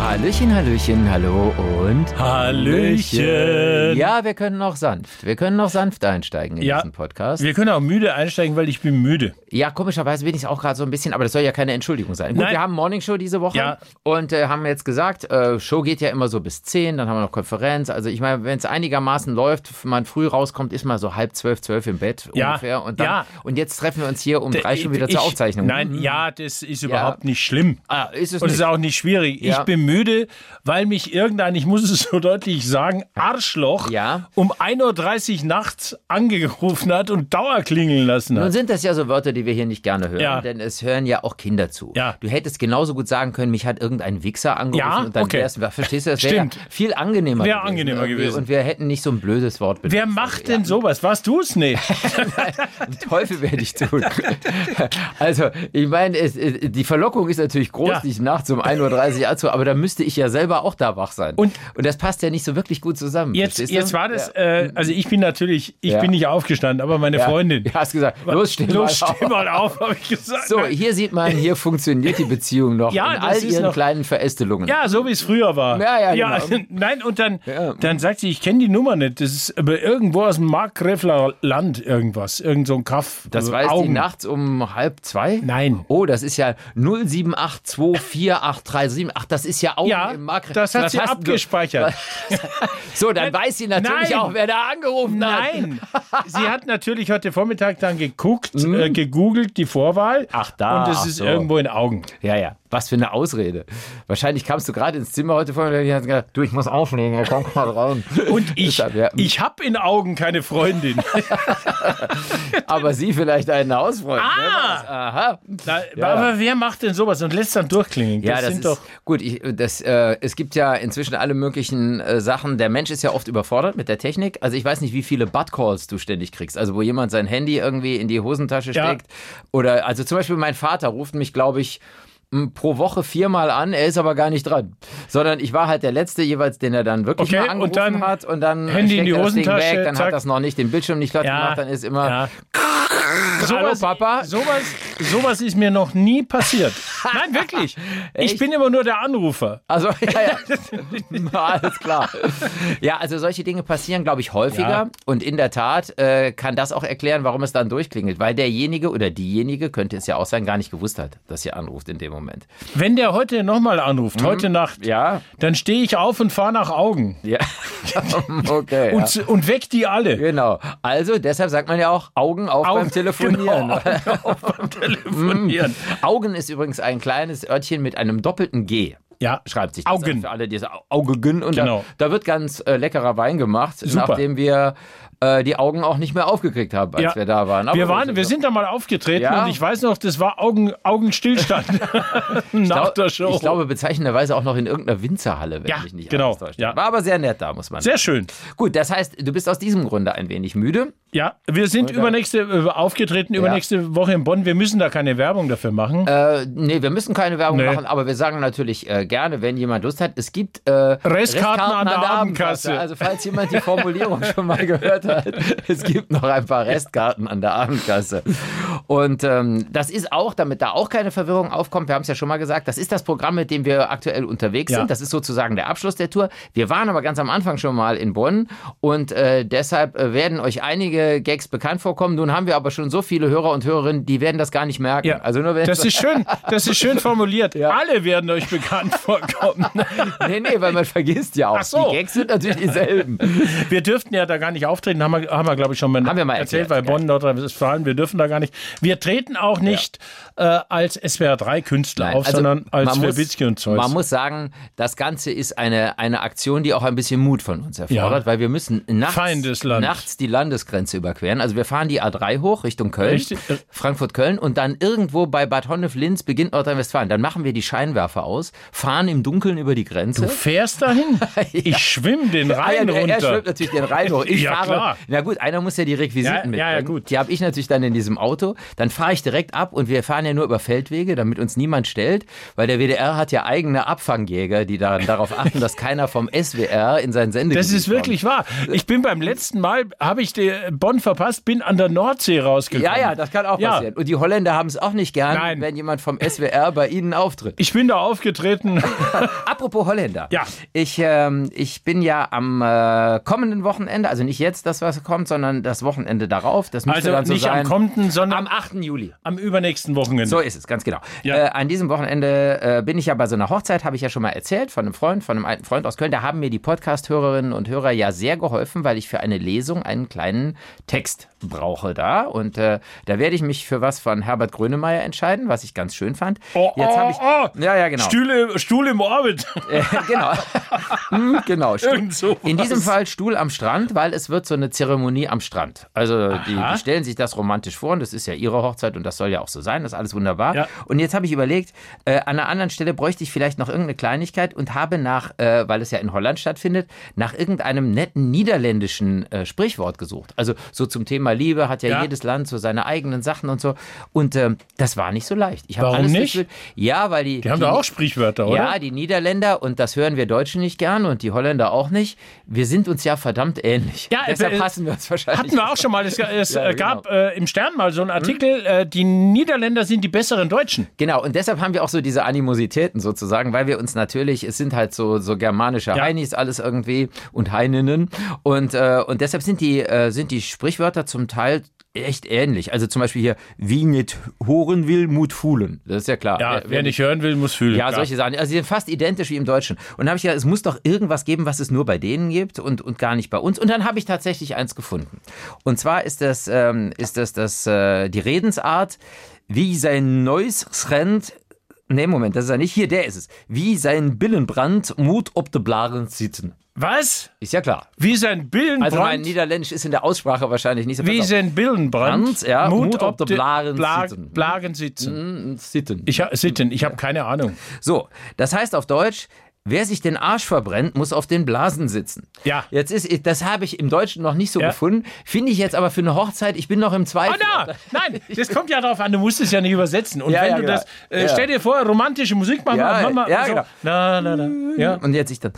Hallöchen, Hallöchen, hallo und Hallöchen. Ja, wir können noch sanft. Wir können noch sanft einsteigen in Ja. diesen Podcast. Wir können auch müde einsteigen, weil ich bin müde. Ja, komischerweise bin ich auch gerade so ein bisschen, aber das soll ja keine Entschuldigung sein. Gut, Nein. wir haben Morning Show diese Woche Ja. und äh, haben jetzt gesagt, äh, Show geht ja immer so bis 10, dann haben wir noch Konferenz. Also ich meine, wenn es einigermaßen läuft, man früh rauskommt, ist man so halb zwölf, zwölf im Bett Ja. ungefähr. Und, dann, Ja. und jetzt treffen wir uns hier um drei Stunden wieder zur Ich- Aufzeichnung. Nein, Mhm. ja, das ist überhaupt nicht schlimm. Ah, ist es Und es ist auch nicht schwierig. Ich bin müde, weil mich irgendein, ich muss es so deutlich sagen, Arschloch Ja. um 1.30 Uhr nachts angerufen hat und Dauer klingeln lassen Nun hat. sind das ja so Wörter, die wir hier nicht gerne hören, Ja. denn es hören ja auch Kinder zu. Ja. Du hättest genauso gut sagen können, mich hat irgendein Wichser angerufen Ja, und dann okay. wär's, verstehst du, das wäre viel angenehmer Wäre gewesen. angenehmer gewesen. Und wir hätten nicht so ein blödes Wort benutzt. Wer macht denn sowas? Warst du es nicht? Teufel werde ich tun. also, ich meine, die Verlockung ist natürlich groß, dich nachts um 1.30 Uhr anzu, aber da müsste ich ja selber auch da wach sein. Und- und das passt ja nicht so wirklich gut zusammen. Jetzt, du? jetzt war das, äh, also ich bin natürlich, ich Ja. bin nicht aufgestanden, aber meine ja. Freundin. Ja, hast gesagt, los, steh Los, mal auf. steh mal auf, habe ich gesagt. So, hier sieht man, hier funktioniert die Beziehung noch Ja, in all ihren noch- kleinen Verästelungen. Ja, so wie es früher war. Ja, ja, genau. Nein, und dann, Ja. dann sagt sie, ich kenne die Nummer nicht. Das ist aber irgendwo aus dem Markgräfler Land irgendwas. Irgend so ein Kaff. Das Also weiß die Augen. nachts um halb zwei? Nein. Oh, das ist ja 078248337. Ach, das ist ja auch Ja, im Makro. das hat Was sie abgespeichert. So, dann weiß sie natürlich Nein. auch, wer da angerufen hat. Nein, sie hat natürlich heute Vormittag dann geguckt, äh, gegoogelt, die Vorwahl. Mhm. Ach, da, Und ach ist so. irgendwo in Augen. Ja, ja. Was für eine Ausrede. Wahrscheinlich kamst du gerade ins Zimmer heute vorher und hast gesagt, du, ich muss auflegen, ja, komm mal rein. Und ich, Deshalb, ja. ich habe in Augen keine Freundin. Aber sie vielleicht einen Hausfreund. Ah! Aha. Na, Aber wer macht denn sowas und lässt dann durchklingen? Ja, das, das sind ist doch. gut. Ich, das, äh, es gibt ja inzwischen alle möglichen äh, Sachen. Der Mensch ist ja oft überfordert mit der Technik. Also ich weiß nicht, wie viele Butt-Calls du ständig kriegst. Also wo jemand sein Handy irgendwie in die Hosentasche Ja. steckt. Oder also zum Beispiel mein Vater ruft mich, glaube ich, pro Woche viermal an, er ist aber gar nicht dran. Sondern ich war halt der Letzte jeweils, den er dann wirklich Okay, mal und angerufen dann hat und dann Handy in die er das Ding Hosentasche, weg, dann zack. hat das noch nicht den Bildschirm nicht glatt Ja, gemacht, dann ist immer ja. Hallo Papa. Sowas, sowas ist mir noch nie passiert. Nein, wirklich. Ich Echt? bin immer nur der Anrufer. Also, ja, ja. Alles klar. Ja, also solche Dinge passieren, glaube ich, häufiger. Ja. Und in der Tat äh, kann das auch erklären, warum es dann durchklingelt. Weil derjenige oder diejenige, könnte es ja auch sein, gar nicht gewusst hat, dass ihr anruft in dem Moment. Wenn der heute nochmal anruft, heute Nacht, Mhm. Ja. dann stehe ich auf und fahre nach Augen. Ja. okay. Und, ja. und weck die alle. Genau. Also, deshalb sagt man ja auch Augen auf Augen- beim Telefonieren. Genau, Augen auf beim Telefonieren. Augen ist übrigens ein kleines Örtchen mit einem doppelten G. Ja, schreibt sich das Augen. für alle, die es Augen und Genau. da, da wird ganz äh, leckerer Wein gemacht, Super. nachdem wir äh, die Augen auch nicht mehr aufgekriegt haben, als Ja. wir da waren. Aber Wir, waren, wir sind da mal aufgetreten Ja. und ich weiß noch, das war Augen, Augenstillstand nach der Show. Ich glaube bezeichnenderweise auch noch in irgendeiner Winzerhalle, wenn Ja, mich nicht genau, ja. War aber sehr nett da, muss man Sehr schön. Gut, das heißt, du bist aus diesem Grunde ein wenig müde. Ja, wir sind Oder? übernächste, äh, aufgetreten übernächste Woche in Bonn. Wir müssen da keine Werbung dafür machen. Äh, nee, wir müssen keine Werbung Nee. machen, aber wir sagen natürlich äh, gerne, wenn jemand Lust hat, es gibt äh, Restkarten an der Abendkasse. Also falls jemand die Formulierung schon mal gehört hat, es gibt noch ein paar Restkarten an der Abendkasse. Und ähm, das ist auch, damit da auch keine Verwirrung aufkommt, wir haben es ja schon mal gesagt, das ist das Programm, mit dem wir aktuell unterwegs Ja. sind. Das ist sozusagen der Abschluss der Tour. Wir waren aber ganz am Anfang schon mal in Bonn und äh, deshalb äh, werden euch einige Gags bekannt vorkommen. Nun haben wir aber schon so viele Hörer und Hörerinnen, die werden das gar nicht merken. Ja, Also nur wenn das ist schön, das ist schön formuliert. Ja. Alle werden euch bekannt vorkommen. Nee, nee, weil man vergisst ja auch. Ach so. Die Gags sind natürlich dieselben. Wir dürften ja da gar nicht auftreten, haben wir, haben wir glaube ich, schon mal, Haben wir mal erzählt, erklärt, weil Bonn, Nordrhein-Westfalen, wir dürfen da gar nicht. Wir treten auch nicht äh, als SWR3-Künstler Nein, auf, also sondern als Werbitzki und Zeus. Man muss sagen, das Ganze ist eine, eine Aktion, die auch ein bisschen Mut von uns erfordert, Ja. weil wir müssen nachts, nachts die Landesgrenze überqueren. Also wir fahren die A3 hoch Richtung Köln, Richtig. Frankfurt-Köln und dann irgendwo bei Bad Honnef-Linz beginnt Nordrhein-Westfalen. Dann machen wir die Scheinwerfer aus, fahren im Dunkeln über die Grenze. du fährst dahin? Ich schwimme den Ah, ja, Rhein er, runter. schwimmt natürlich den Rhein hoch. Ich Ja, fahre, klar. Na gut, einer muss ja die Requisiten Ja, ja, ja, mitbringen. gut. Die habe ich natürlich dann in diesem Auto. dann fahre ich direkt ab und wir fahren ja nur über Feldwege, damit uns niemand stellt, weil der WDR hat ja eigene Abfangjäger, die daran, darauf achten, dass keiner vom SWR in sein Sendegebiet Das ist wirklich wahr. Ich bin beim letzten Mal, habe ich Bonn verpasst, bin an der Nordsee rausgekommen. Ja, ja, das kann auch Ja. passieren. Und die Holländer haben es auch nicht gern, Nein. wenn jemand vom SWR bei ihnen auftritt. Ich bin da aufgetreten. Apropos Holländer. Ja. Ich, ähm, ich bin ja am äh, kommenden Wochenende, also nicht jetzt das, was kommt, sondern das Wochenende darauf. Das müsste Also dann so nicht sein. am kommenden, sondern am 8. Juli. am übernächsten Wochenende. So ist es, ganz genau. Ja. Äh, an diesem Wochenende äh, bin ich ja bei so einer Hochzeit, habe ich ja schon mal erzählt, von einem Freund, von einem alten Freund aus Köln. Da haben mir die Podcast-Hörerinnen und Hörer ja sehr geholfen, weil ich für eine Lesung einen kleinen Text brauche da. Und äh, da werde ich mich für was von Herbert Grönemeyer entscheiden, was ich ganz schön fand. Oh, Jetzt oh, habe ich. oh. Ja, ja, genau. Stühle, Stuhl im Orbit. Äh, genau. Hm, genau. In diesem Fall Stuhl am Strand, weil es wird so eine Zeremonie am Strand. Also die, die stellen sich das romantisch vor und das ist ja ihre Hochzeit und das soll ja auch so sein. Das ist alles wunderbar. Ja. Und jetzt habe ich überlegt, äh, an einer anderen Stelle bräuchte ich vielleicht noch irgendeine Kleinigkeit und habe nach, äh, weil es ja in Holland stattfindet, nach irgendeinem netten niederländischen äh, Sprichwort gesucht. Also so zum Thema Liebe hat ja, Ja. jedes Land so seine eigenen Sachen und so. Und ähm, das war nicht so leicht. Ich habe Warum alles nicht? durchwühlt. Ja, weil die. Die haben doch auch Sprichwörter, oder? Ja, die Niederländer, und das hören wir Deutschen nicht gern und die Holländer auch nicht, wir sind uns ja verdammt ähnlich. Ja, Deshalb äh, passen wir uns wahrscheinlich. Hatten wir auch schon mal. Es, es Ja, äh, gab äh, im Stern mal so einen Artikel, äh, die Niederländer sind die besseren Deutschen. Genau, und deshalb haben wir auch so diese Animositäten sozusagen, weil wir uns natürlich, es sind halt so, so germanische Ja. Heinis alles irgendwie und Heininnen und, äh, und deshalb sind die, äh, sind die Sprichwörter zum Teil echt ähnlich. Also zum Beispiel hier, wie nicht horen will, Mut fühlen. Das ist ja klar. Ja, Wer- nicht hören will, muss fühlen. Ja, klar. solche Sachen. Also die sind fast identisch wie im Deutschen. Und dann habe ich gedacht, es muss doch irgendwas geben, was es nur bei denen gibt und, und gar nicht bei uns. Und dann habe ich tatsächlich eins gefunden. Und zwar ist das, ähm, ist das, das äh, die Redensart, wie sein neues Trend. Nee, Moment, das ist er nicht. Hier, der ist es. Wie sein Billenbrand Mut ob de Blaren sitzen. Was? Ist ja klar. Wie sein Billenbrand. Also mein Niederländisch ist in der Aussprache wahrscheinlich nicht so wie sein Billenbrand. Brand, ja, Mut ob de de Blaren Blag- sitzen. Blagen sitzen. Mm, Sitten. Ich, ha- sitten, ich habe keine Ahnung. So, das heißt auf Deutsch, wer sich den Arsch verbrennt, muss auf den Blasen sitzen. Ja. Jetzt ist, das habe ich im Deutschen noch nicht so Ja. gefunden. Finde ich jetzt aber für eine Hochzeit, ich bin noch im Oh, Zweifel. na, nein, das kommt ja darauf an, du musst es ja nicht übersetzen. Und Ja, wenn ja, du genau. das, äh, stell dir vor, romantische Musik machen Ja, wir, Mama, ja, so, genau. na, na, na, ja. Und jetzt ich dann,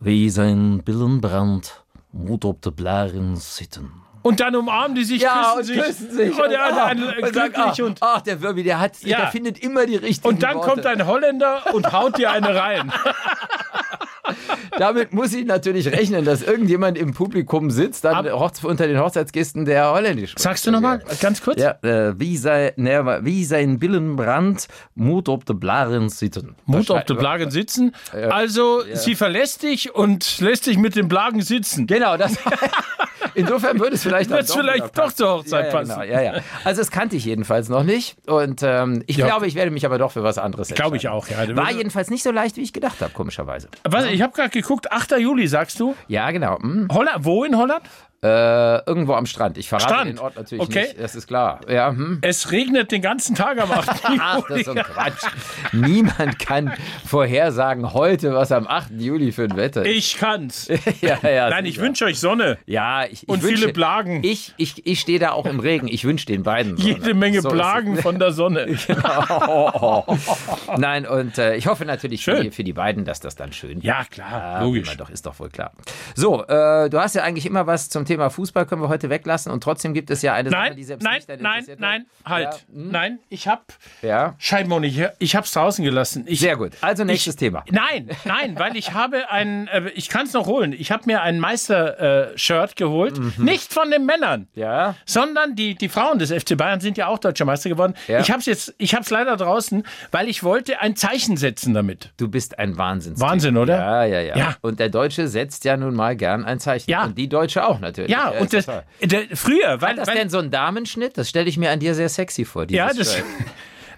wie sein Billenbrand, Mut ob de Blaren sitten. Und dann umarmen die sich, Ja, küssen und sich. küssen sich. Und, der, ah, ein, und glücklich ach, und, ach, der Wirbi, der, hat, Ja. der findet immer die richtigen und dann Worte. kommt ein Holländer und haut dir eine rein. Damit muss ich natürlich rechnen, dass irgendjemand im Publikum sitzt, dann Hochze- unter den Hochzeitsgästen, der Holländisch. Sagst du nochmal, ganz kurz? Ja, äh, wie, sei, ne, wie sein Billenbrand, Mut ob de Blaren sitten. Mut auf den Blagen sitzen. Also, sie verlässt dich und lässt dich mit den Blagen sitzen. Genau, das. Insofern würde es vielleicht, Wird's vielleicht doch zur Hochzeit ja, ja, passen. Genau, ja, ja. Also, das kannte ich jedenfalls noch nicht. Und ähm, ich Ja. glaube, ich werde mich aber doch für was anderes Glaube ich entscheiden. auch, ja. War jedenfalls nicht so leicht, wie ich gedacht habe, komischerweise. Was, ich habe gerade geguckt, 8. Juli, sagst du? Ja, genau. Hm. Holland, wo in Holland? Äh, irgendwo am Strand. Ich verrate Strand. den Ort natürlich Okay. nicht. Das ist klar. Ja, hm. Es regnet den ganzen Tag am 8. Ach, das ist so ein Quatsch. Niemand kann vorhersagen heute, was am 8. Juli für ein Wetter ist. Ich kann's. ja, ja, Nein, ich sicher. wünsche euch Sonne. Ja, ich, ich Und wünsche, viele Blagen. Ich, ich, ich stehe da auch im Regen. Ich wünsche den beiden. Sonne. Jede Menge So. Blagen von der Sonne. Nein, und äh, ich hoffe natürlich für Schön. die, für die beiden, dass das dann schön Ja, klar, Ja, logisch. immer Doch, ist doch wohl klar. So, äh, du hast ja eigentlich immer was zum Thema Fußball, können wir heute weglassen. Und trotzdem gibt es ja eine Sache, Nein, die selbst nein, mich dann nein, nein, hat. halt. Ja, hm, Nein, ich hab ja, Scheibenmond, ich, ich hab's draußen gelassen. Ich, sehr gut. Also nächstes Thema. Nein, nein, weil ich habe ein, äh, ich kann es noch holen. Ich habe mir ein Meister-Shirt geholt, Mhm. nicht von den Männern, Ja, sondern die, die Frauen des FC Bayern sind ja auch deutscher Meister geworden. Ja. Ich habe es jetzt, ich habe es leider draußen, weil ich wollte ein Zeichen setzen damit. du bist ein Wahnsinn. Wahnsinn, oder? Ja, ja, ja, Ja. Und der Deutsche setzt ja nun mal gern ein Zeichen. Ja. Und die Deutsche auch natürlich. Ja, und das, der, früher, weil, Hat das weil denn so ein Damenschnitt? Das stelle ich mir an dir sehr sexy vor. ja, das.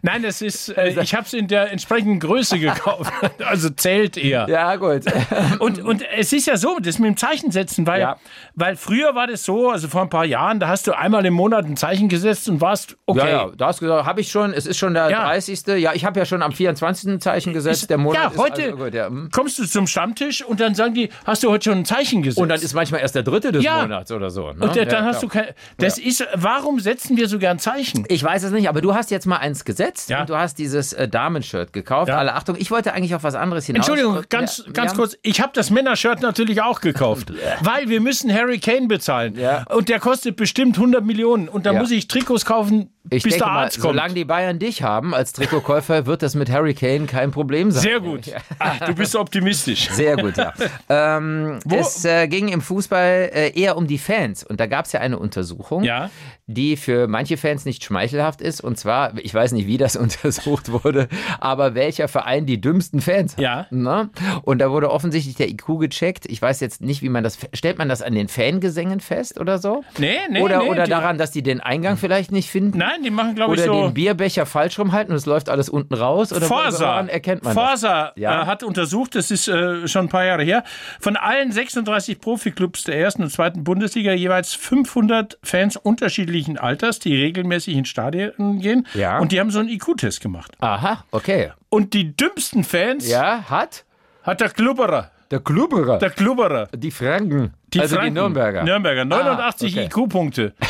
Nein, das ist, äh, ich habe es in der entsprechenden Größe gekauft. Also zählt eher. Ja, gut. Und, und es ist ja so, das mit dem Zeichensetzen, weil, Ja. weil früher war das so, also vor ein paar Jahren, da hast du einmal im Monat ein Zeichen gesetzt und warst okay. Ja, ja, da hast du gesagt, habe ich schon, es ist schon der Ja. 30. Ja, ich habe ja schon am 24. ein Zeichen gesetzt. Der Monat ja, ist heute also gut, ja. hm. kommst du zum Stammtisch und dann sagen die, hast du heute schon ein Zeichen gesetzt? Und dann ist manchmal erst der dritte des. Monats oder so. Ne? Und dann Ja, hast du klar. kein. Das ist, warum setzen wir so gern Zeichen? Ich weiß es nicht, aber du hast jetzt mal eins gesetzt Ja. und du hast dieses äh, Damenshirt gekauft. Ja. Alle Achtung, ich wollte eigentlich auf was anderes hinaus. Entschuldigung, Und ganz, wir ganz kurz. Ich habe das Männershirt natürlich auch gekauft, weil wir müssen Harry Kane bezahlen. Ja. Und der kostet bestimmt 100 Millionen. Und da Ja. muss ich Trikots kaufen, Ich bis denke der mal, Arzt kommt. solange die Bayern dich haben als Trikotkäufer, wird das mit Harry Kane kein Problem sein. Sehr gut. Ach, du bist optimistisch. Sehr gut, ja. ähm, es äh, ging im Fußball äh, eher um die Fans. Und da gab es ja eine Untersuchung, Ja. die für manche Fans nicht schmeichelhaft ist. Und zwar, ich weiß nicht, wie das untersucht wurde, aber welcher Verein die dümmsten Fans hat. Ja. Ne? Und da wurde offensichtlich der IQ gecheckt. Ich weiß jetzt nicht, wie man das. Stellt man das an den Fangesängen fest oder so? Nee, nee, oder nee, oder daran, dass die den Eingang vielleicht nicht finden? Nein, die machen, glaube ich, Oder so. den Bierbecher falsch rumhalten und es läuft alles unten raus? Oder Forsa, erkennt man? Forsa Ja. äh, hat untersucht, das ist äh, schon ein paar Jahre her, von allen 36 Profiklubs der ersten und zweiten Bundesliga jeweils 500 Fans unterschiedlichen Alters, die regelmäßig in Stadien gehen. Ja. Und die haben so einen IQ-Test gemacht. Aha, okay. Und die dümmsten Fans Ja, hat hat der Klubberer. der Klubberer. Der Klubberer. die Franken. Die also Franken. die Nürnberger. Nürnberger. 89 Ah, okay. IQ-Punkte.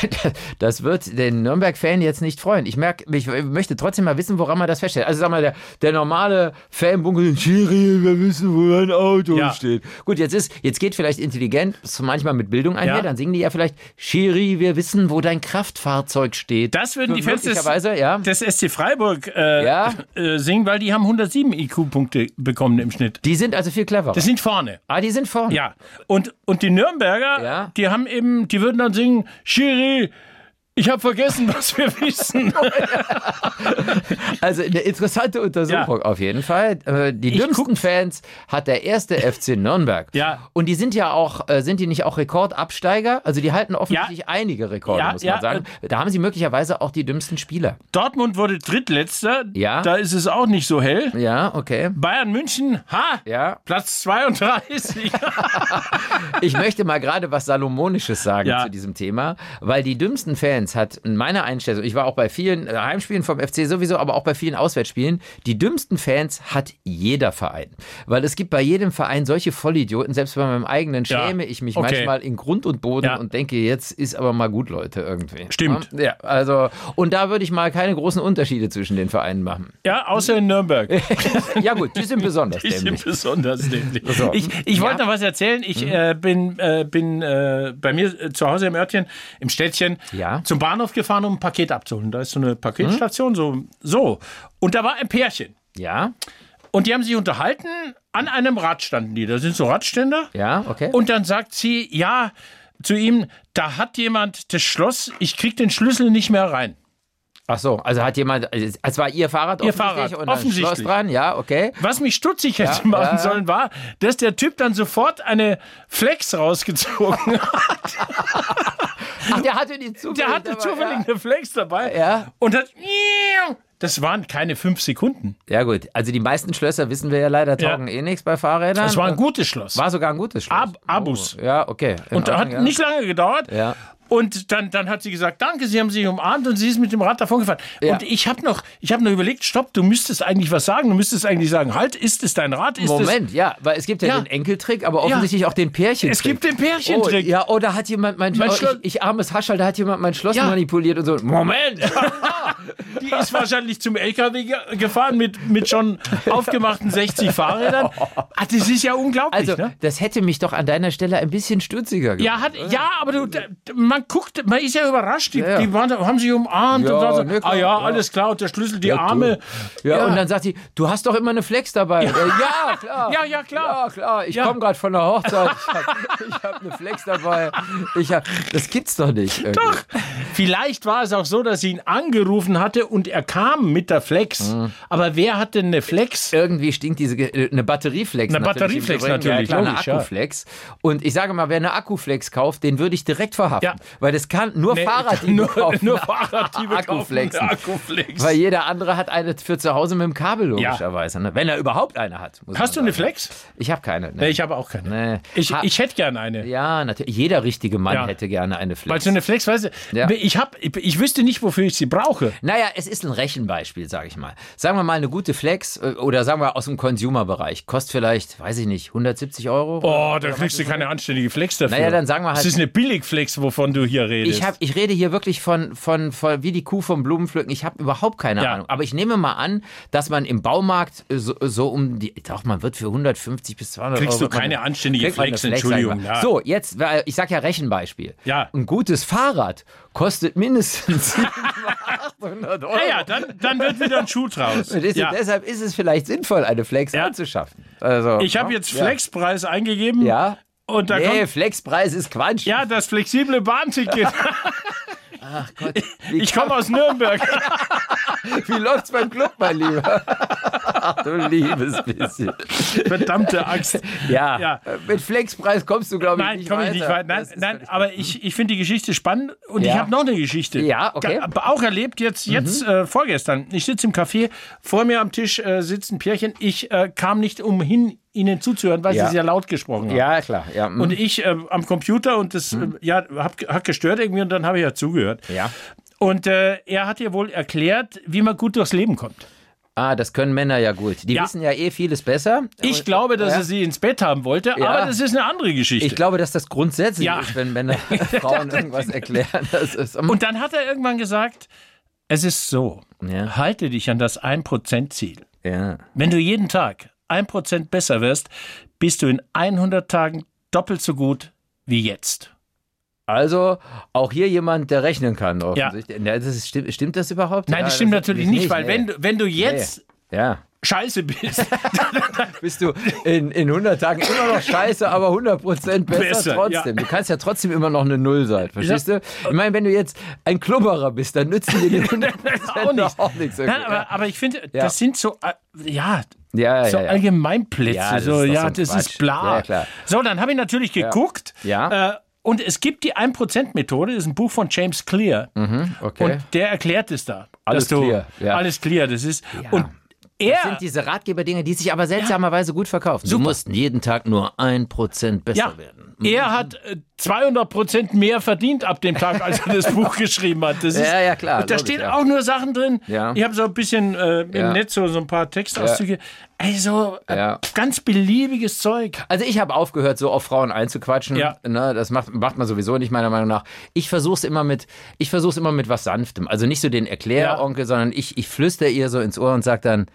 Das wird den Nürnberg-Fan jetzt nicht freuen. Ich merke, ich möchte trotzdem mal wissen, woran man das feststellt. Also sag mal, der, der normale Fan bunkelt, Schiri, wir wissen, wo ein Auto Ja. steht. Gut, jetzt ist, jetzt geht vielleicht intelligent, manchmal mit Bildung einher, Ja. dann singen die ja vielleicht, Schiri, wir wissen, wo dein Kraftfahrzeug steht. Das würden die Fans des, ja. des SC Freiburg äh, Ja. äh, singen, weil die haben 107 IQ-Punkte bekommen im Schnitt. Die sind also viel cleverer. Das sind vorne. ah, die sind vorne. Ja, und, und die Nürnberger, Ja. die haben eben, die würden dann singen, Schiri, ich habe vergessen, was wir wissen. Also eine interessante Untersuchung auf jeden Fall. Äh, Die Ich dümmsten Fans hat der erste FC Nürnberg. Ja. Und die sind ja auch, äh, sind die nicht auch Rekordabsteiger? Also die halten offensichtlich einige Rekorde, Ja, muss ja, man sagen. Da haben sie möglicherweise auch die dümmsten Spieler. Dortmund wurde drittletzter, Ja. da ist es auch nicht so hell. Ja, okay. Bayern München, ha, Ja. Platz 32. Ich möchte mal gerade was Salomonisches sagen Ja. zu diesem Thema, weil die dümmsten Fans hat in meiner Einstellung, ich war auch bei vielen äh, Heimspielen vom FC sowieso, aber auch bei vielen Auswärtsspielen, die dümmsten Fans hat jeder Verein. Weil es gibt bei jedem Verein solche Vollidioten, selbst bei meinem eigenen Ja. schäme ich mich Okay. manchmal in Grund und Boden Ja. und denke, jetzt ist aber mal gut, Leute, irgendwie. Stimmt. Ja, also, und da würde ich mal keine großen Unterschiede zwischen den Vereinen machen. ja, außer in Nürnberg. Ja gut, die sind besonders Die sind dämlich. besonders dämlich. So. Ich, ich wollte Ja. Mhm. noch was erzählen. Ich äh, bin, äh, bin äh, bei mir äh, zu Hause im Örtchen, im Städtchen, Ja. Zum Bahnhof gefahren, um ein Paket abzuholen. Da ist so eine Paketstation, so, so. Und da war ein Pärchen. Ja, Und die haben sich unterhalten, an einem Rad standen die. Da sind so Radständer. ja, okay. Und dann sagt sie, ja, zu ihm, da hat jemand das Schloss, ich krieg den Schlüssel nicht mehr rein. Ach so, also hat jemand, es war ihr Fahrrad Ihr offensichtlich Fahrrad, und offensichtlich. Schloss dran, ja, okay. Was mich stutzig hätte Ja, machen ja, ja. sollen, war, dass der Typ dann sofort eine Flex rausgezogen hat. Ach, der hatte die zufällig Der hatte dabei, zufällig eine Flex dabei. Ja. Und hat. Das waren keine fünf Sekunden. Ja. ja gut, also die meisten Schlösser, wissen wir ja leider, Ja. taugen eh nichts bei Fahrrädern. Das war ein gutes Schloss. War sogar ein gutes Schloss. Ab- Abus. Oh, ja, okay. In Und hat Ordnung, ja. nicht lange gedauert. Ja. Und dann, dann hat sie gesagt, danke, Sie haben sich umarmt und sie ist mit dem Rad davon gefahren. Ja. Und ich habe noch, ich habe noch überlegt, stopp, du müsstest eigentlich was sagen. Du müsstest eigentlich sagen, halt, ist es dein Rad? Ist Moment, ja, weil es gibt ja, Ja. den Enkeltrick, aber offensichtlich auch den Pärchentrick. Es gibt den Pärchentrick. Oh, ja, oder hat jemand mein, Mein oh, Schloss- ich, ich armes Haschall, da hat jemand mein Schloss Ja. manipuliert und so. Moment! es? Die ist wahrscheinlich zum LKW ge- gefahren mit, mit schon aufgemachten 60 Fahrrädern. Ah, das ist ja unglaublich. Also, ne? das hätte mich doch an deiner Stelle ein bisschen stutziger gemacht. Ja, hat, ja, aber du, d- man guckt, man ist ja überrascht. Die, Ja, ja. die waren, haben sich umarmt Ja, und dann so, ne, klar, ah ja, alles klar, und der Schlüssel, die Arme. Ja, und dann sagt sie, du hast doch immer eine Flex dabei. Ja, ja klar. Ja, ja, klar. Ja, klar. Ich komme gerade von der Hochzeit. Ich habe hab eine Flex dabei. Ich hab, das gibt's doch nicht. irgendwie. Doch. Vielleicht war es auch so, dass sie ihn angerufen hatte und er kam mit der Flex. Mhm. Aber wer hat denn eine Flex? Irgendwie stinkt diese äh, eine Batterieflex. Eine natürlich Batterieflex Übrigen. natürlich, ja, klar, eine. Akkuflex. Und ich sage mal, wer eine Akkuflex kauft, den würde ich direkt verhaften, Ja. Weil das kann nur Nee, Fahrraddiebe nur, kaufen. nur Fahrraddiebe Akkuflexen. kaufen Akkuflex. Weil jeder andere hat eine für zu Hause mit dem Kabel logischerweise, ne? wenn er überhaupt eine hat. Hast du eine. Flex? Ich habe keine. Nee, Ne? ich habe auch keine. Nee. Ich, ich hätte gerne eine. Ja, natürlich. Jeder richtige Mann Ja. hätte gerne eine Flex. Weil so eine Flex, weißt du, Ja. ich, hab, ich, ich wüsste nicht, wofür ich sie brauche. Naja, es ist ein Rechenbeispiel, sage ich mal. Sagen wir mal, eine gute Flex äh, oder sagen wir aus dem Consumer-Bereich kostet vielleicht, weiß ich nicht, 170 Euro. Oh, da kriegst du keine anständige Flex dafür. Naja, dann sagen wir halt- Das ist eine Billigflex, wovon du hier redest. Ich, hab, ich rede hier wirklich von, von, von wie die Kuh vom Blumenpflücken. Ich habe überhaupt keine Ja. Ahnung. Aber ich nehme mal an, dass man im Baumarkt äh, so, so um die, ich sag, man wird für 150 bis 200 Kriegst Euro. du wird man- keine anständige Flex, ich Entschuldigung, ja. So, jetzt, weil ich sag ja Rechenbeispiel. Ja. Ein gutes Fahrrad kostet mindestens 700, 800 Euro. ja, ja, dann, dann wird wieder ein Schuh draus. Ist, Ja. Deshalb ist es vielleicht sinnvoll, eine Flex anzuschaffen. Also, Ich habe ja. jetzt Flexpreis eingegeben. Ja. Und da Nee, kommt Flexpreis ist Quatsch. ja das flexible Bahnticket. Wie, Ich komme aus Nürnberg. wie läuft's beim Club, mein Lieber? Ach, du liebes bisschen. Verdammte Axt. Ja, Ja. mit Flexpreis kommst du, glaube ich, Nein, nicht komme ich weiter. nicht weit. Nein, nein aber ich, ich finde die Geschichte spannend und ich Ja. habe noch eine Geschichte. Ja, okay. Mhm. Auch erlebt jetzt, jetzt äh, vorgestern. Ich sitze im Café, vor mir am Tisch äh, sitzt ein Pärchen. Ich äh, kam nicht umhin, ihnen zuzuhören, weil Ja. sie sehr laut gesprochen haben. Ja, klar. Ja, mm. Und ich äh, am Computer und das äh, ja, hab, hat gestört irgendwie und dann habe ich ja zugehört. ja. Und äh, er hat ihr wohl erklärt, wie man gut durchs Leben kommt. Ah, das können Männer ja gut. Die Ja. wissen ja eh vieles besser. Ich glaube, dass ja. er sie ins Bett haben wollte, Ja. aber das ist eine andere Geschichte. Ich glaube, dass das grundsätzlich Ja. ist, wenn Männer Frauen irgendwas erklären. Das ist, und dann hat er irgendwann gesagt, es ist so, halte dich an das 1%-Ziel. ja. Wenn du jeden Tag 1% besser wirst, bist du in 100 Tagen doppelt so gut wie jetzt. Also auch hier jemand, der rechnen kann, offensichtlich. Ja. Das ist, stimmt, stimmt das überhaupt? Nein, ja, das stimmt natürlich nicht, weil nee. wenn, du, wenn du jetzt Ja. scheiße bist, Bist du in, in 100 Tagen immer noch scheiße, aber 100% besser, Besser, trotzdem. Du kannst ja trotzdem immer noch eine Null sein, verstehst du? Ich meine, wenn du jetzt ein Klubberer bist, dann nützen dir die 100% auch nichts. auch nichts. Nein, aber, aber ich finde, Ja. das sind so, äh, ja, ja, so ja, ja. Allgemeinplätze. Ja, das so, ist ja, so das ist bla. Ja, klar. So, dann habe ich natürlich geguckt. Ja. Äh, und es gibt die 1%-Methode, das ist ein Buch von James Clear. okay. Und der erklärt es da. Alles du, clear, ja. Alles clear, das ist. Und er. Das sind diese Ratgeberdinge, die sich aber seltsamerweise gut verkaufen. Du musst jeden Tag nur 1% besser ja, werden. Er hat äh, 200 Prozent mehr verdient ab dem Tag, als er das Buch geschrieben hat. Das ist, Ja, ja, klar, Und da stehen ja. auch nur Sachen drin. Ja. Ich habe so ein bisschen äh, im Ja. Netz so, so ein paar Textauszüge. Also äh, ganz beliebiges Zeug. Also ich habe aufgehört, so auf Frauen einzuquatschen. Ja. Ne, das macht, macht man sowieso nicht, meiner Meinung nach. Ich versuche es immer mit, ich versuche immer mit was Sanftem. Also nicht so den Erkläronkel, sondern ich, ich flüster ihr so ins Ohr und sag dann,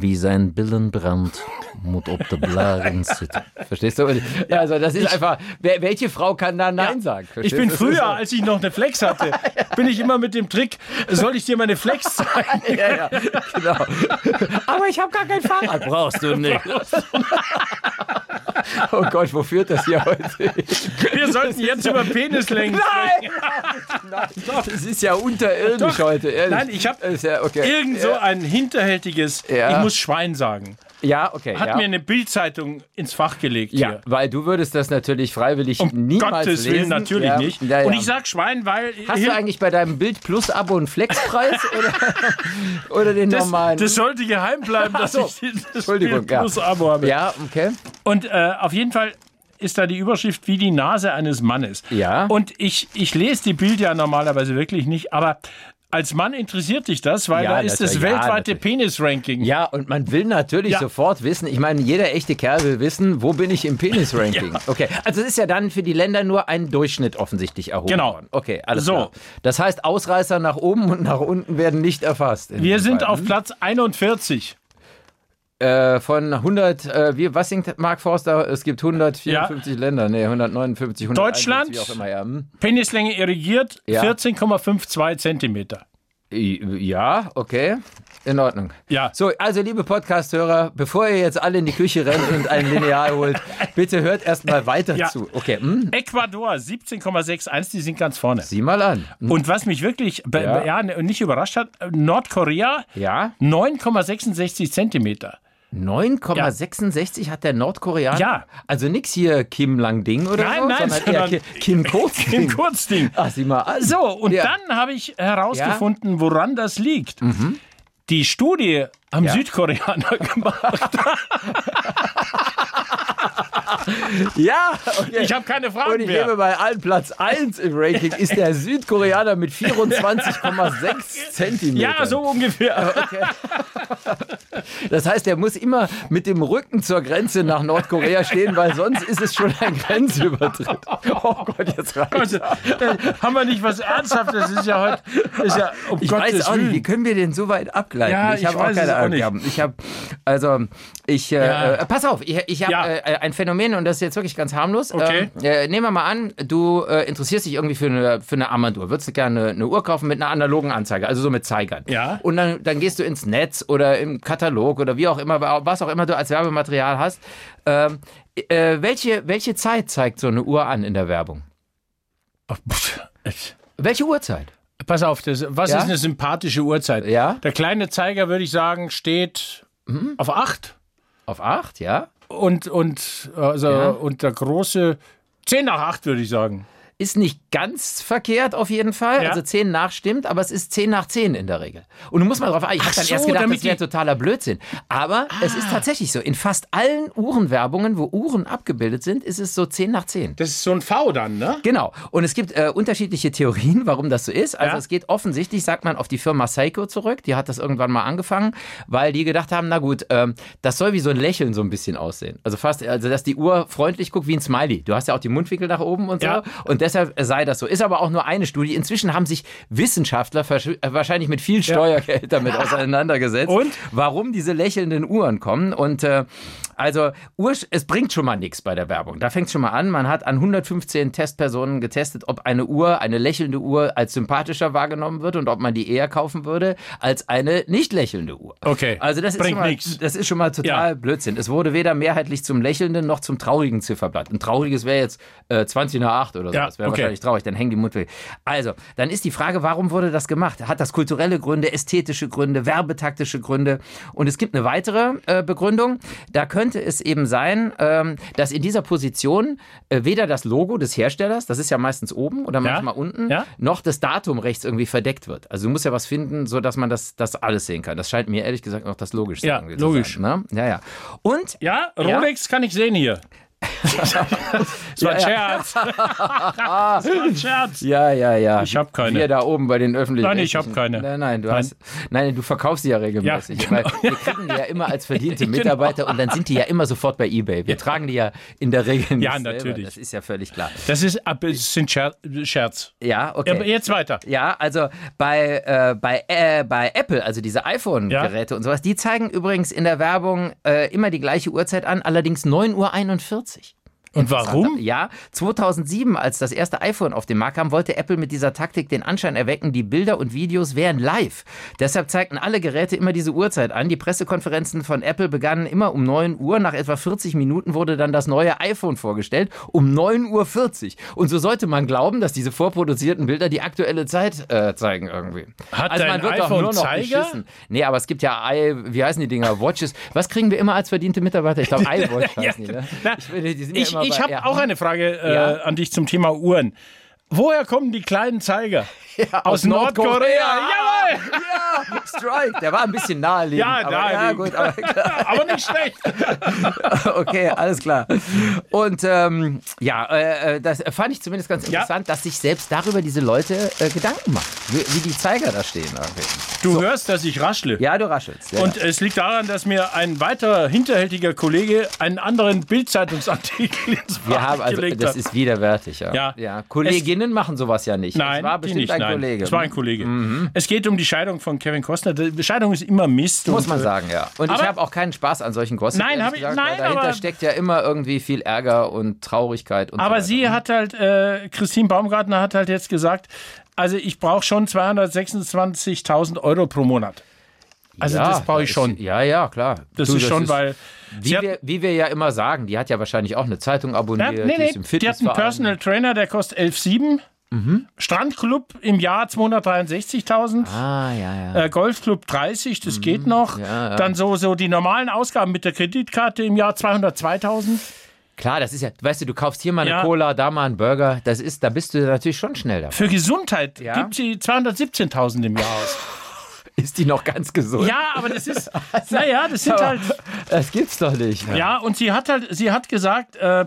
wie sein Billen brandt, mut ob der Blaren sitter. Verstehst du? Ja, also das ist einfach, wer, welche Frau kann da Nein sagen? Ich Verstehst bin du? Das früher, als ich noch eine Flex hatte, bin ich immer mit dem Trick, soll ich dir meine Flex zeigen? Ja, ja, genau. Aber ich habe gar kein Fahrrad. Brauchst du nicht. Oh Gott, wo führt das hier heute? Wir sollten jetzt über Penislängen sprechen. Nein! Das ist ja unterirdisch Doch. heute, ehrlich. Nein, ich habe ja, okay. irgend so ein hinterhältiges, Ja. ich muss Schwein sagen, Ja, okay. hat ja. mir eine Bildzeitung ins Fach gelegt ja, hier. weil du würdest das natürlich freiwillig Um niemals Gottes lesen. Willen natürlich ja. nicht. Ja. Und ich sag Schwein, weil Hast du eigentlich bei deinem Bild Plus Abo einen Flexpreis oder, oder den das, normalen? das sollte geheim bleiben, dass so. ich das Bild. Plus Abo habe. ja, okay. Und äh, auf jeden Fall ist da die Überschrift wie die Nase eines Mannes. Ja. Und ich, ich lese die Bild ja normalerweise wirklich nicht, aber als Mann interessiert dich das, weil Ja, da ist das. Ja, weltweite. Penis-Ranking. Ja, und man will natürlich Ja. sofort wissen, ich meine, jeder echte Kerl will wissen, wo bin ich im Penis-Ranking? Okay, also es ist ja dann für die Länder nur ein Durchschnitt offensichtlich erhoben Genau. worden. Okay, alles So. klar. Das heißt, Ausreißer nach oben und nach unten werden nicht erfasst. Wir sind Fall. auf Platz 41. Äh, von 100, äh, wie, was singt Mark Forster? Es gibt 154 Länder, nee, 159, 151, Deutschland? wie auch immer, ja. Hm. Penislänge irrigiert Ja. 14,52 Zentimeter. Ja, okay. In Ordnung. Ja. So, also liebe Podcast-Hörer, bevor ihr jetzt alle in die Küche rennt und ein Lineal holt, bitte hört erst mal weiter Ja. zu. Okay, hm? Ecuador 17,61, die sind ganz vorne. sieh mal an. Hm? Und was mich wirklich Ja. ja. nicht überrascht hat, Nordkorea Ja, 9,66 Zentimeter. 9,66 hat der Nordkoreaner. Ja. Also nix hier Kim Lang-Ding oder Nein, so, nein, sondern sondern Ki- Kim Kurzding. Im Kurzding. Ach, sieh mal an. So, und Ja. dann habe ich herausgefunden, woran das liegt. Die Studie haben Ja. Südkoreaner gemacht. Ja, okay. Ich habe keine Fragen Und ich mehr. nehme bei allen Platz 1 im Ranking ist der Südkoreaner mit 24,6 Zentimeter. Ja, so ungefähr. Das heißt, er muss immer mit dem Rücken zur Grenze nach Nordkorea stehen, weil sonst ist es schon ein Grenzübertritt. Oh Gott, jetzt reicht's. Gott, äh, haben wir nicht was Ernsthaftes? Das ist ja heute. Ist ja, um Ich Gottes weiß auch nicht, wie können wir den so weit abgleiten? Ja, ich habe weiß es auch Ahnung nicht. Ich habe, also, ich, äh, Ja. äh, pass auf, ich, ich habe Ja. äh, ein Phänomen und das ist jetzt wirklich ganz harmlos. Okay. Ähm, äh, nehmen wir mal an, du äh, interessierst dich irgendwie für eine, für eine Armbanduhr. Würdest du gerne eine Uhr kaufen mit einer analogen Anzeige, also so mit Zeigern. Ja. Und dann, dann gehst du ins Netz oder im Katalog oder wie auch immer, was auch immer du als Werbematerial hast. Ähm, äh, welche, welche Zeit zeigt so eine Uhr an in der Werbung? Ich- Welche Uhrzeit? Pass auf, das, was Ja? ist eine sympathische Uhrzeit? Ja. Der kleine Zeiger, würde ich sagen, steht Mhm. auf 8. Auf acht, ja? Und, und, also, Ja. und der große 10 nach 8, würde ich sagen. Ist nicht ganz verkehrt auf jeden Fall. Ja. Also 10 nach stimmt, aber es ist 10 nach 10 in der Regel. Und du musst mal drauf achten. Ich habe dann so, erst gedacht, das wäre Ah. totaler Blödsinn. Aber es ist tatsächlich so. In fast allen Uhrenwerbungen, wo Uhren abgebildet sind, ist es so 10 nach 10. Das ist so ein V dann, ne? Genau. Und es gibt äh, unterschiedliche Theorien, warum das so ist. Also Ja. es geht offensichtlich, sagt man, auf die Firma Seiko zurück. Die hat das irgendwann mal angefangen, weil die gedacht haben, na gut, ähm, das soll wie so ein Lächeln so ein bisschen aussehen. Also fast, also dass die Uhr freundlich guckt wie ein Smiley. Du hast ja auch die Mundwinkel nach oben und so. Ja. Und deshalb sei das so. Ist aber auch nur eine Studie. Inzwischen haben sich Wissenschaftler äh, wahrscheinlich mit viel Steuergeld damit auseinandergesetzt, Und? warum diese lächelnden Uhren kommen. Und äh, also es bringt schon mal nichts bei der Werbung. Da fängt es schon mal an. Man hat an 115 Testpersonen getestet, ob eine Uhr, eine lächelnde Uhr als sympathischer wahrgenommen wird und ob man die eher kaufen würde als eine nicht lächelnde Uhr. Okay. Also das ist, Bringt schon mal, nix. das ist schon mal total Ja. Blödsinn. Es wurde weder mehrheitlich zum lächelnden noch zum traurigen Zifferblatt. Ein trauriges wäre jetzt äh, 20 nach 8 oder so. Ja, das wäre okay. wahrscheinlich traurig. Dann hängen die Mund weg. Also, dann ist die Frage, warum wurde das gemacht? Hat das kulturelle Gründe, ästhetische Gründe, werbetaktische Gründe? Und es gibt eine weitere äh, Begründung. Da könnte es eben sein, ähm, dass in dieser Position äh, weder das Logo des Herstellers, das ist ja meistens oben oder manchmal unten, Ja. noch das Datum rechts irgendwie verdeckt wird. Also du musst ja was finden, so dass man das, das alles sehen kann. Das scheint mir ehrlich gesagt noch das Logischste Ja, irgendwie zu logisch. Sein, ne? Ja, ja. Und Ja, Rolex kann ich sehen hier. Das war ein Ja, Scherz. das war ein Scherz. Ja, ja, ja. Ich hab keine. Wir da oben bei den öffentlichen. Nein, ich hab keine. Nein, nein, du Nein. hast. Nein, du verkaufst sie ja regelmäßig. Ja, genau. wir kriegen die ja immer als verdiente Genau. Mitarbeiter und dann sind die ja immer sofort bei eBay. Wir tragen die ja in der Regel nicht Ja, selber. natürlich. Das ist ja völlig klar. Das ist, sind Scher Scherz. Ja, okay. Aber jetzt weiter. Ja, also bei, äh, bei, äh, bei Apple, also diese iPhone-Geräte und sowas, die zeigen übrigens in der Werbung äh, immer die gleiche Uhrzeit an, allerdings 9.41 Uhr. 1940. Und warum? Ja, 2007, als das erste iPhone auf den Markt kam, wollte Apple mit dieser Taktik den Anschein erwecken, die Bilder und Videos wären live. Deshalb zeigten alle Geräte immer diese Uhrzeit an. Die Pressekonferenzen von Apple begannen immer um 9 Uhr. Nach etwa 40 Minuten wurde dann das neue iPhone vorgestellt, um 9.40 Uhr. Und so sollte man glauben, dass diese vorproduzierten Bilder die aktuelle Zeit äh, zeigen irgendwie. Hat also dein man wird doch iPhone nur noch Zeiger? beschissen. Nee, aber es gibt ja, i, wie heißen die Dinger, Watches. Was kriegen wir immer als verdiente Mitarbeiter? Ich glaube, iWatch heißen die, ne? Na, Ich, die sind ja Ich, immer ich habe auch eine Frage äh, Ja. an dich zum Thema Uhren. Woher kommen die kleinen Zeiger? aus, aus Nordkorea. Nordkorea. Jawohl! Ja, Strike. Der war ein bisschen naheliegend. Ja, aber, naheliegend. ja gut, aber klar. Aber nicht schlecht. okay, alles klar. Und ähm, ja, äh, äh, das fand ich zumindest ganz Ja. interessant, dass sich selbst darüber diese Leute äh, Gedanken machen, wie, wie die Zeiger da stehen. irgendwie. Du hörst, dass ich raschle. Ja, du raschelst. Ja. Und es liegt daran, dass mir ein weiterer hinterhältiger Kollege einen anderen Bildzeitungsartikel ins wir haben also, das ist widerwärtig. Ja. Ja. Kolleginnen machen sowas ja nicht. Nein, es war bestimmt nicht, ein nein. Kollege. Mhm. Es war ein Kollege. Es geht um die Scheidung von Kevin Costner. Die Scheidung ist immer Mist. Muss man äh, sagen, ja. Und ich aber- habe auch keinen Spaß an solchen Gossip. Nein, ehrlich hab ich- gesagt, nein, weil dahinter steckt ja immer irgendwie viel Ärger und Traurigkeit. Und so Aber weiter. sie hat halt, äh, Christine Baumgartner hat halt jetzt gesagt, Also ich brauche schon 226.000 Euro pro Monat. Also Ja, das brauche ich ist- schon. Ja, ja, klar. Das Du, ist schon, weil Wie wir, wie wir ja immer sagen, die hat ja wahrscheinlich auch eine Zeitung Ja, abonniert. nee, die ist nee, im die hat einen. Personal Trainer, der kostet 11,7. Strandclub im Jahr 263.000. Ah, ja, ja. Äh, Golfclub 30, das geht noch. Mhm. ja, ja. Dann so, so die normalen Ausgaben mit der Kreditkarte im Jahr 202.000. Klar, das ist ja, weißt du, du kaufst hier mal eine Ja. Cola, da mal einen Burger. Das ist, da bist du natürlich schon schnell dabei. Für Gesundheit Ja. gibt sie 217.000 im Jahr aus. Ist die noch ganz gesund? Ja, aber das ist, naja, das sind halt, Das gibt's doch nicht. ja, und sie hat halt, sie hat gesagt, äh,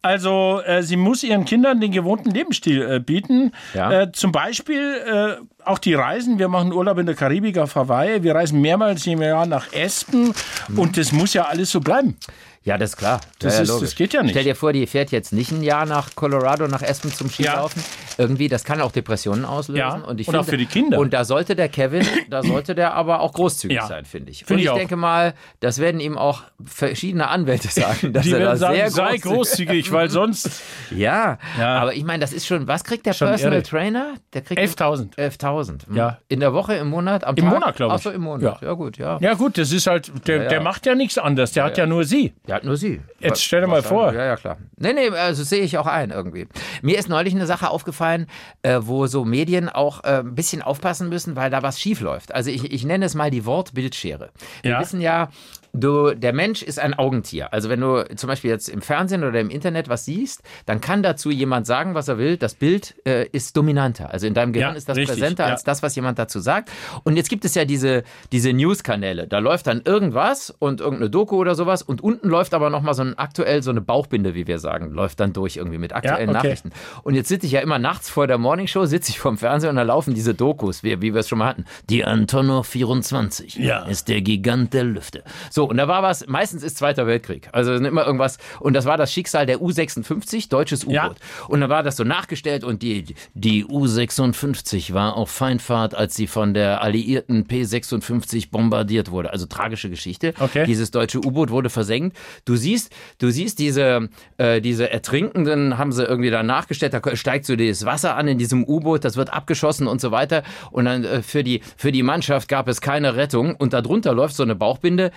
also äh, sie muss ihren Kindern den gewohnten Lebensstil äh, bieten. Ja. Äh, zum Beispiel äh, auch die Reisen. Wir machen Urlaub in der Karibik auf Hawaii. Wir reisen mehrmals im Jahr nach Espen. Und das muss ja alles so bleiben. Ja, das ist klar. Das ja, ist- logisch. das geht ja nicht. Stell dir vor, die fährt jetzt nicht ein Jahr nach Colorado, nach Aspen zum Skilaufen. Irgendwie, das kann auch Depressionen auslösen. Ja, Und, ich und auch finde, für die Kinder. Und da sollte der Kevin, da sollte der aber auch großzügig Ja. sein, finde ich. Finde und ich ich, auch. denke mal, das werden ihm auch verschiedene Anwälte sagen, dass Die er da werden sagen, sehr sei großzügig großzügig, weil sonst Ja, Ja. aber ich meine, das ist schon, was kriegt der Schon Personal irre. Trainer? Der kriegt 11.000. 11.000. Hm. Ja. In der Woche, im Monat, am Im Tag? Monat, glaub ich. Ach so, im Monat. Ja. Ja, gut, ja. Ja gut, das ist halt, der, ja. der macht ja nichts anderes, der hat ja nur sie. Hat nur sie. Jetzt stell dir mal vor. Ja, ja, klar. Nee, nee, also sehe ich auch ein irgendwie. Mir ist neulich eine Sache aufgefallen, äh, wo so Medien auch äh, ein bisschen aufpassen müssen, weil da was schief läuft. Also ich, ich nenne es mal die Wortbildschere. Wir Ja. wissen ja, du, der Mensch ist ein Augentier. Also wenn du zum Beispiel jetzt im Fernsehen oder im Internet was siehst, dann kann dazu jemand sagen, was er will. Das Bild äh, ist dominanter. Also in deinem Gehirn Ja, ist das richtig, präsenter ja. als das, was jemand dazu sagt. Und jetzt gibt es ja diese, diese News-Kanäle. Da läuft dann irgendwas und irgendeine Doku oder sowas und unten läuft aber nochmal so ein aktuell, so eine Bauchbinde, wie wir sagen, läuft dann durch irgendwie mit aktuellen okay. Nachrichten. Und jetzt sitze ich ja immer nachts vor der Morningshow, sitze ich vorm Fernseher und da laufen diese Dokus, wie, wie wir es schon mal hatten. Die Antonov 24 Ja. ist der Gigant der Lüfte. So, und da war was, meistens ist Zweiter Weltkrieg. Also immer irgendwas, und das war das Schicksal der U-56, deutsches U-Boot. Ja. Und dann war das so nachgestellt und die, die U-56 war auf Feindfahrt, als sie von der alliierten P-56 bombardiert wurde. Also tragische Geschichte. Okay. Dieses deutsche U-Boot wurde versenkt. Du siehst, du siehst diese, äh, diese Ertrinkenden haben sie irgendwie da nachgestellt. Da steigt so das Wasser an in diesem U-Boot, das wird abgeschossen und so weiter. Und dann äh, für die, für die Mannschaft gab es keine Rettung. Und darunter läuft so eine Bauchbinde.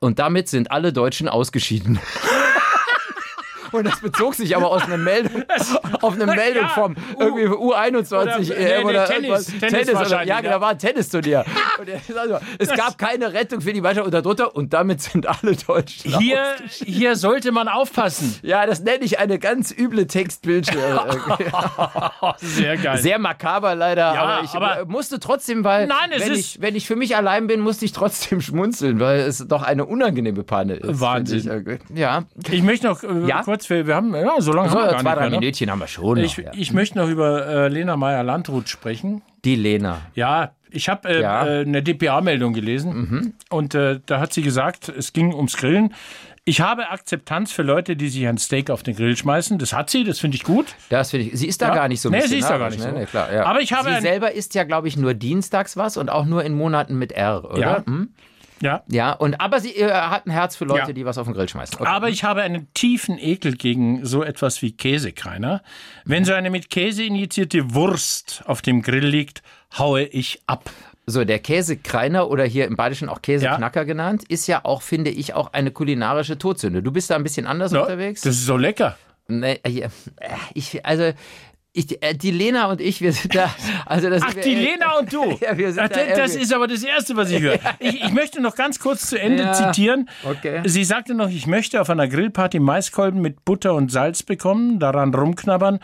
Und damit sind alle Deutschen ausgeschieden. Und das bezog sich aber aus einer Meldung, auf eine Meldung Ja, vom irgendwie U21 oder- nee, EM nee, oder Tennis, irgendwas. Tennis oder, wahrscheinlich, ja, ja. da war ein Tennisturnier. Und er sagt so, es gab keine Rettung für die Mannschaft und darunter und damit sind alle Deutschen Hier, hier sollte man aufpassen. Ja, das nenne ich eine ganz üble Textbildschere. Sehr geil. Sehr makaber leider, Ja, aber ich aber- äh, musste trotzdem, weil Nein, wenn, ich, wenn ich für mich allein bin, musste ich trotzdem schmunzeln, weil es doch eine unangenehme Panne ist. Wahnsinn. Ich. äh, Ja, Ich möchte noch äh, Ja? kurz, wir, wir haben, ja, so lange so, haben wir gar zwei, nicht drei mehr, ne? Minütchen haben wir schon. Noch, Ich, ja. ich möchte noch über äh, Lena Meyer-Landrut sprechen. Die Lena. Ja, ich habe äh, Ja. Mhm. äh, eine DPA-Meldung gelesen und äh, da hat sie gesagt, es ging ums Grillen. Ich habe Akzeptanz für Leute, die sich ein Steak auf den Grill schmeißen. Das hat sie, das finde ich gut. Das finde ich. Sie ist da Ja. gar nicht so Nee, sie ist da gar nicht ne? so. Nee, klar, ja. Aber ich habe Sie selber isst ja, glaube ich, nur dienstags was und auch nur in Monaten mit R, oder? Ja. Hm? Ja. Ja, und aber sie äh, hat ein Herz für Leute, Ja. die was auf den Grill schmeißen. Okay. Aber ich habe einen tiefen Ekel gegen so etwas wie Käsekreiner. Wenn so eine mit Käse injizierte Wurst auf dem Grill liegt, haue ich ab. So, der Käsekreiner oder hier im Badischen auch Käseknacker genannt, ist ja auch, finde ich, auch eine kulinarische Todsünde. Du bist da ein bisschen anders Ja, unterwegs. Das ist so lecker. Nee, äh, ich, also, ich, äh, die Lena und ich, wir sind da. Also das Ach, die Lena und du. Ja, wir sind Ach, da das irgendwie- ist aber das Erste, was ich höre. Ich, ich möchte noch ganz kurz zu Ende Ja, zitieren. okay. Sie sagte noch, ich möchte auf einer Grillparty Maiskolben mit Butter und Salz bekommen, daran rumknabbern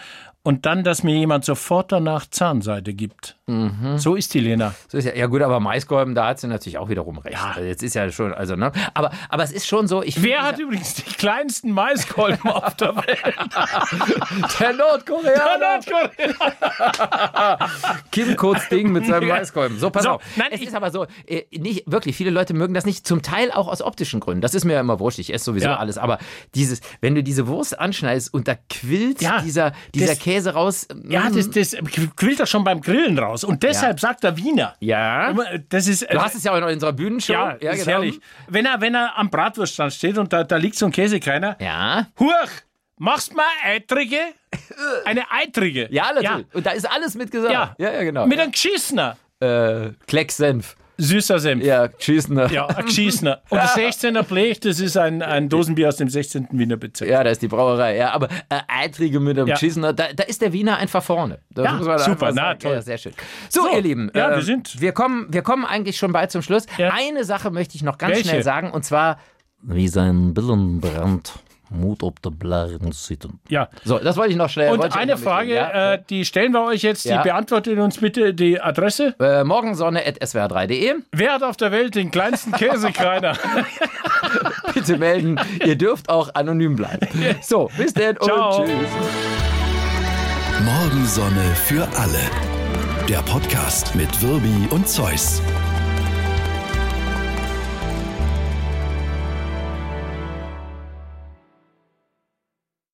und dann, dass mir jemand sofort danach Zahnseide gibt. Mhm. So ist die Lena. So ist ja, ja gut, aber Maiskolben, da hat sie natürlich auch wiederum recht. Ja. Also jetzt ist ja schon, also ne, aber aber es ist schon so. Ich Wer hat übrigens die kleinsten Maiskolben auf der Welt? dieser- der Nordkoreaner Kim Kurz Ding mit seinem Maiskolben. So, pass So, auf. nein, es ist aber so, äh, nicht wirklich. Viele Leute mögen das nicht. Zum Teil auch aus optischen Gründen. Das ist mir ja immer wurscht. Ich esse sowieso Ja. alles. Aber dieses, wenn du diese Wurst anschneidest und da quillt dieser dieser das- Käse raus. Ja, mm, das, das quillt doch schon beim Grillen raus. Und deshalb sagt der Wiener. ja. Das ist, Du hast es ja auch in unserer Bühnenshow. ja, ist herrlich. Wenn er, wenn er am Bratwurststand steht und da, da liegt so ein Käsekreiner, Ja. Huch, machst mal Eitrige? Eine eitrige. Ja, natürlich. Und da ist alles mit gesagt. Ja. ja, ja genau. Mit einem Geschissener. äh, Klecksenf. Süßer Senf. Ja, Geschissener. Ja, ein Geschissener. Und das 16er Blech, das ist ein, ein Dosenbier aus dem 16. Wiener Bezirk. Ja, da ist die Brauerei. Ja, aber äh, Eitrige mit einem Ja. Geschissener, da, da ist der Wiener einfach vorne. Das Ja, muss man super, na, toll. Ja, sehr schön. So, So, ihr Lieben. ja, äh, wir sind- Wir kommen, wir kommen eigentlich schon bald zum Schluss. Ja. Eine Sache möchte ich noch ganz Welche? schnell sagen und zwar. Wie sein Billen Mut ob der Blären sitten. Ja. So, das wollte ich noch schnell. Und eine Frage, ja? äh, die stellen wir euch jetzt, Ja. die beantwortet uns bitte die Adresse. äh, morgensonne.swr3.de. Wer hat auf der Welt den kleinsten Käsekreiner? Bitte melden. Ihr dürft auch anonym bleiben. So, bis denn Ciao. und tschüss. Morgensonne für alle. Der Podcast mit Wirbi und Zeus.